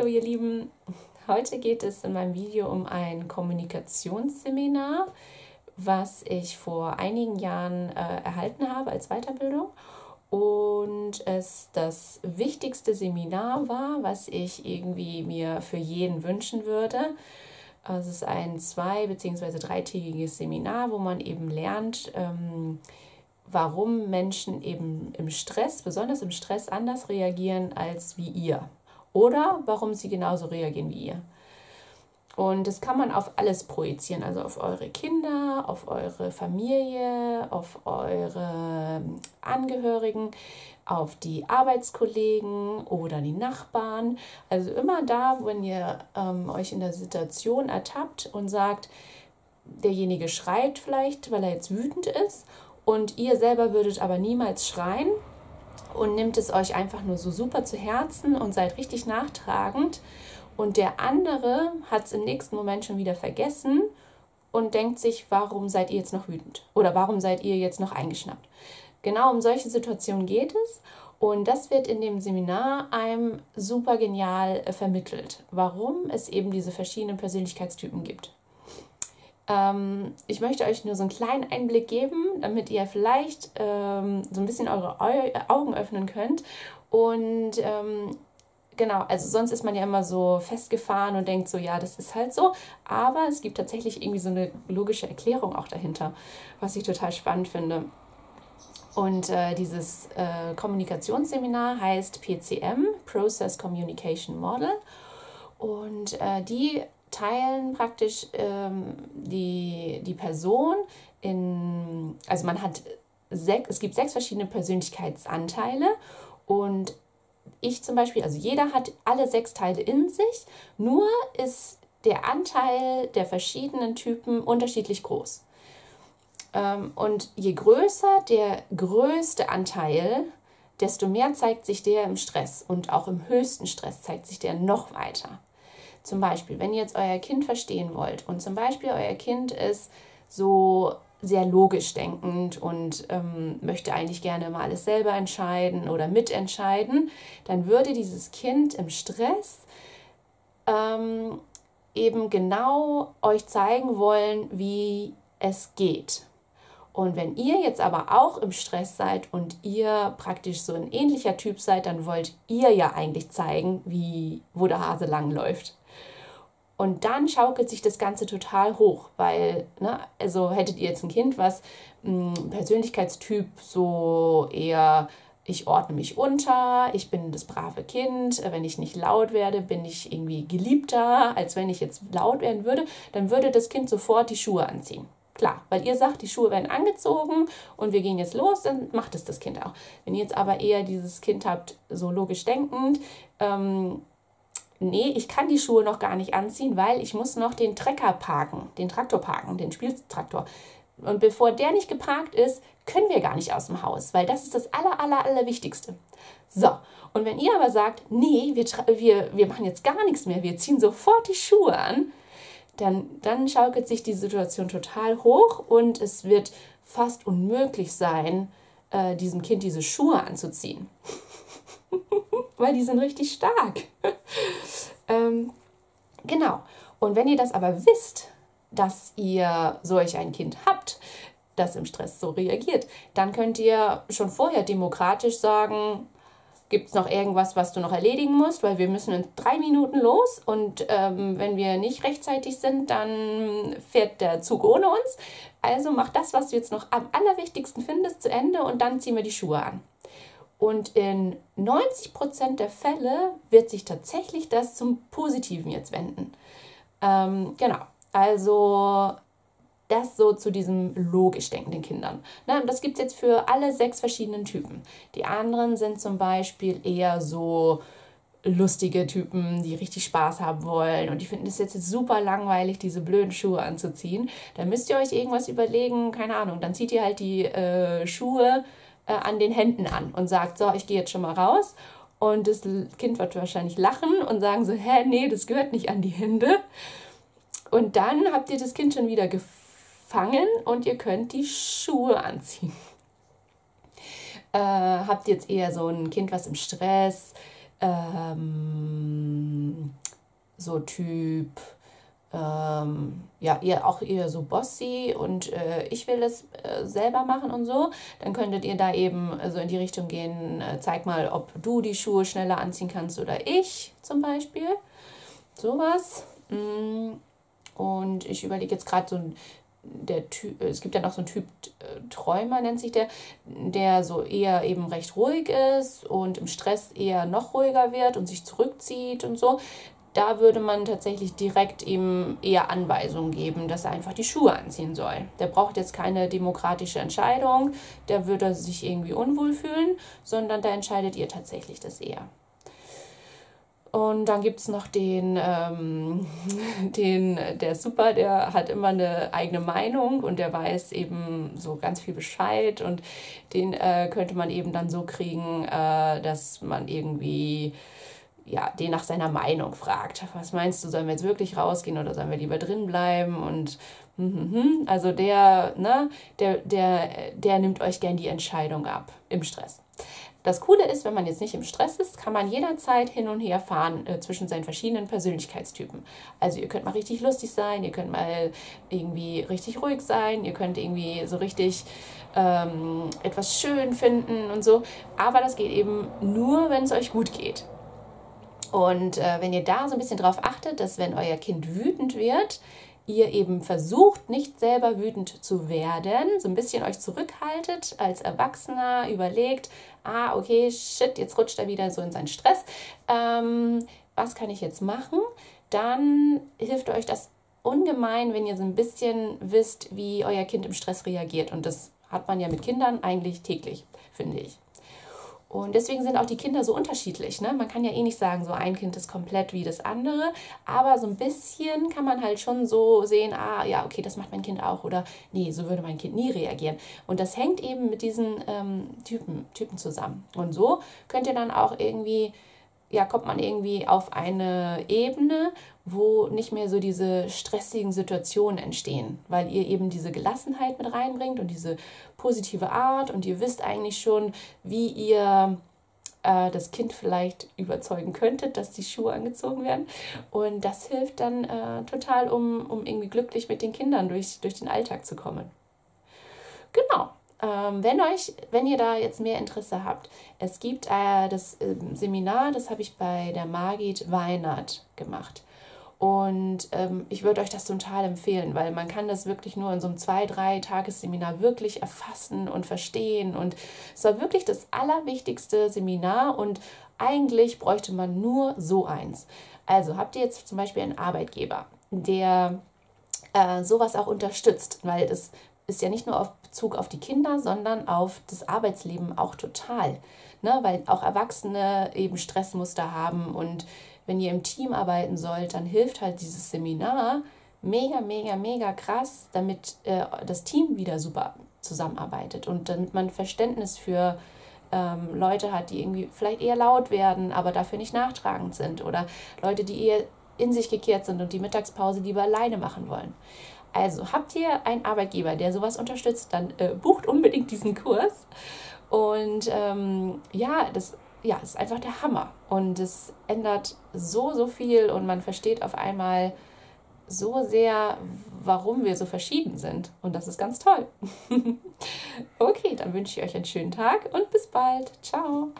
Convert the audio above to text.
Hallo ihr Lieben, heute geht es in meinem Video um ein Kommunikationsseminar, was ich vor einigen Jahren äh, erhalten habe als Weiterbildung und es das wichtigste Seminar war, was ich irgendwie mir für jeden wünschen würde. Es ist ein zwei- bzw. dreitägiges Seminar, wo man eben lernt, ähm, warum Menschen eben im Stress, besonders im Stress, anders reagieren als wie ihr oder warum sie genauso reagieren wie ihr. Und das kann man auf alles projizieren, also auf eure Kinder, auf eure Familie, auf eure Angehörigen, auf die Arbeitskollegen oder die Nachbarn. Also immer da, wenn ihr ähm, euch in der Situation ertappt und sagt, derjenige schreit vielleicht, weil er jetzt wütend ist und ihr selber würdet aber niemals schreien, und nimmt es euch einfach nur so super zu Herzen und seid richtig nachtragend. Und der andere hat es im nächsten Moment schon wieder vergessen und denkt sich, warum seid ihr jetzt noch wütend? Oder warum seid ihr jetzt noch eingeschnappt? Genau um solche Situationen geht es. Und das wird in dem Seminar einem super genial äh, vermittelt, warum es eben diese verschiedenen Persönlichkeitstypen gibt. Ähm, ich möchte euch nur so einen kleinen Einblick geben, damit ihr vielleicht ähm, so ein bisschen eure Eu Augen öffnen könnt. Und ähm, genau, also sonst ist man ja immer so festgefahren und denkt so, ja, das ist halt so. Aber es gibt tatsächlich irgendwie so eine logische Erklärung auch dahinter, was ich total spannend finde. Und äh, dieses äh, Kommunikationsseminar heißt PCM, Process Communication Model. Und äh, die teilen praktisch ähm, die, die Person in, also man hat sechs, es gibt sechs verschiedene Persönlichkeitsanteile und ich zum Beispiel, also jeder hat alle sechs Teile in sich, nur ist der Anteil der verschiedenen Typen unterschiedlich groß. Ähm, und je größer der größte Anteil, desto mehr zeigt sich der im Stress und auch im höchsten Stress zeigt sich der noch weiter. Zum Beispiel, wenn ihr jetzt euer Kind verstehen wollt und zum Beispiel euer Kind ist so sehr logisch denkend und ähm, möchte eigentlich gerne mal alles selber entscheiden oder mitentscheiden, dann würde dieses Kind im Stress ähm, eben genau euch zeigen wollen, wie es geht. Und wenn ihr jetzt aber auch im Stress seid und ihr praktisch so ein ähnlicher Typ seid, dann wollt ihr ja eigentlich zeigen, wie, wo der Hase lang läuft. Und dann schaukelt sich das Ganze total hoch, weil, ne, also hättet ihr jetzt ein Kind, was mh, hm, Persönlichkeitstyp so eher, ich ordne mich unter, ich bin das brave Kind, wenn ich nicht laut werde, bin ich irgendwie geliebter, als wenn ich jetzt laut werden würde, dann würde das Kind sofort die Schuhe anziehen. Klar, weil ihr sagt, die Schuhe werden angezogen und wir gehen jetzt los, dann macht es das Kind auch. Wenn ihr jetzt aber eher dieses Kind habt, so logisch denkend, ähm, nee, ich kann die Schuhe noch gar nicht anziehen, weil ich muss noch den Trecker parken, den Traktor parken, den Spieltraktor. Und bevor der nicht geparkt ist, können wir gar nicht aus dem Haus, weil das ist das aller, aller, aller Wichtigste. So, und wenn ihr aber sagt, nee, wir, wir, wir machen jetzt gar nichts mehr, wir ziehen sofort die Schuhe an, dann, dann schaukelt sich die Situation total hoch und es wird fast unmöglich sein, äh, diesem Kind diese Schuhe anzuziehen. weil die sind richtig stark. ähm, genau. Und wenn ihr das aber wisst, dass ihr solch ein Kind habt, das im Stress so reagiert, dann könnt ihr schon vorher demokratisch sagen, gibt es noch irgendwas, was du noch erledigen musst, weil wir müssen in drei Minuten los und ähm, wenn wir nicht rechtzeitig sind, dann fährt der Zug ohne uns. Also mach das, was du jetzt noch am allerwichtigsten findest, zu Ende und dann ziehen wir die Schuhe an. Und in 90 Prozent der Fälle wird sich tatsächlich das zum Positiven jetzt wenden. Ähm, genau, also das so zu diesem logisch denkenden Kindern. Ne, das gibt es jetzt für alle sechs verschiedenen Typen. Die anderen sind zum Beispiel eher so lustige Typen, die richtig Spaß haben wollen und die finden es jetzt super langweilig, diese blöden Schuhe anzuziehen. Da müsst ihr euch irgendwas überlegen, keine Ahnung, dann zieht ihr halt die äh, Schuhe äh, an den Händen an und sagt, so, ich gehe jetzt schon mal raus. Und das Kind wird wahrscheinlich lachen und sagen so, hä, nee, das gehört nicht an die Hände. Und dann habt ihr das Kind schon wieder gefangen und ihr könnt die Schuhe anziehen. Äh, habt jetzt eher so ein Kind, was im Stress ähm, so Typ, ähm, ja, eher auch eher so bossy und äh, ich will das äh, selber machen und so, dann könntet ihr da eben so in die Richtung gehen, äh, zeig mal, ob du die Schuhe schneller anziehen kannst oder ich zum Beispiel. Sowas. Mm. Und ich überlege jetzt gerade so ein der Typ, es gibt ja noch so einen Typ äh, Träumer, nennt sich der, der so eher eben recht ruhig ist und im Stress eher noch ruhiger wird und sich zurückzieht und so. Da würde man tatsächlich direkt ihm eher Anweisungen geben, dass er einfach die Schuhe anziehen soll. Der braucht jetzt keine demokratische Entscheidung, der würde sich irgendwie unwohl fühlen, sondern da entscheidet ihr tatsächlich das eher. Und dann gibt es noch den, ähm, den, der ist super, der hat immer eine eigene Meinung und der weiß eben so ganz viel Bescheid und den äh, könnte man eben dann so kriegen, äh, dass man irgendwie ja, den nach seiner Meinung fragt. Was meinst du, sollen wir jetzt wirklich rausgehen oder sollen wir lieber drin bleiben? Und hm, hm, hm. also der, ne, der, der, der nimmt euch gern die Entscheidung ab im Stress. Das Coole ist, wenn man jetzt nicht im Stress ist, kann man jederzeit hin und her fahren äh, zwischen seinen verschiedenen Persönlichkeitstypen. Also ihr könnt mal richtig lustig sein, ihr könnt mal irgendwie richtig ruhig sein, ihr könnt irgendwie so richtig ähm, etwas schön finden und so. Aber das geht eben nur, wenn es euch gut geht. Und äh, wenn ihr da so ein bisschen drauf achtet, dass wenn euer Kind wütend wird, ihr eben versucht, nicht selber wütend zu werden, so ein bisschen euch zurückhaltet als Erwachsener, überlegt, ah, okay, shit, jetzt rutscht er wieder so in seinen Stress. Ähm, was kann ich jetzt machen? Dann hilft euch das ungemein, wenn ihr so ein bisschen wisst, wie euer Kind im Stress reagiert. Und das hat man ja mit Kindern eigentlich täglich, finde ich. Und deswegen sind auch die Kinder so unterschiedlich. Ne? Man kann ja eh nicht sagen, so ein Kind ist komplett wie das andere, aber so ein bisschen kann man halt schon so sehen, ah ja, okay, das macht mein Kind auch oder nee, so würde mein Kind nie reagieren. Und das hängt eben mit diesen ähm, Typen, Typen zusammen. Und so könnt ihr dann auch irgendwie ja, kommt man irgendwie auf eine Ebene, wo nicht mehr so diese stressigen Situationen entstehen, weil ihr eben diese Gelassenheit mit reinbringt und diese positive Art und ihr wisst eigentlich schon, wie ihr äh, das Kind vielleicht überzeugen könntet, dass die Schuhe angezogen werden. Und das hilft dann äh, total, um, um irgendwie glücklich mit den Kindern durch, durch den Alltag zu kommen. Genau. Ähm, wenn euch, wenn ihr da jetzt mehr Interesse habt, es gibt äh, das äh, Seminar, das habe ich bei der Margit Weinert gemacht. Und ähm, ich würde euch das total empfehlen, weil man kann das wirklich nur in so einem zwei, drei Tagesseminar wirklich erfassen und verstehen. Und es war wirklich das allerwichtigste Seminar und eigentlich bräuchte man nur so eins. Also habt ihr jetzt zum Beispiel einen Arbeitgeber, der äh, sowas auch unterstützt, weil das ist ja nicht nur auf Bezug auf die Kinder, sondern auf das Arbeitsleben auch total. Ne? Weil auch Erwachsene eben Stressmuster haben und wenn ihr im Team arbeiten sollt, dann hilft halt dieses Seminar mega, mega, mega krass, damit äh, das Team wieder super zusammenarbeitet und damit man Verständnis für ähm, Leute hat, die irgendwie vielleicht eher laut werden, aber dafür nicht nachtragend sind oder Leute, die eher in sich gekehrt sind und die Mittagspause lieber alleine machen wollen. Also habt ihr einen Arbeitgeber, der sowas unterstützt, dann äh, bucht unbedingt diesen Kurs. Und ähm, ja, das ja, ist einfach der Hammer. Und es ändert so, so viel und man versteht auf einmal so sehr, warum wir so verschieden sind. Und das ist ganz toll. okay, dann wünsche ich euch einen schönen Tag und bis bald. Ciao.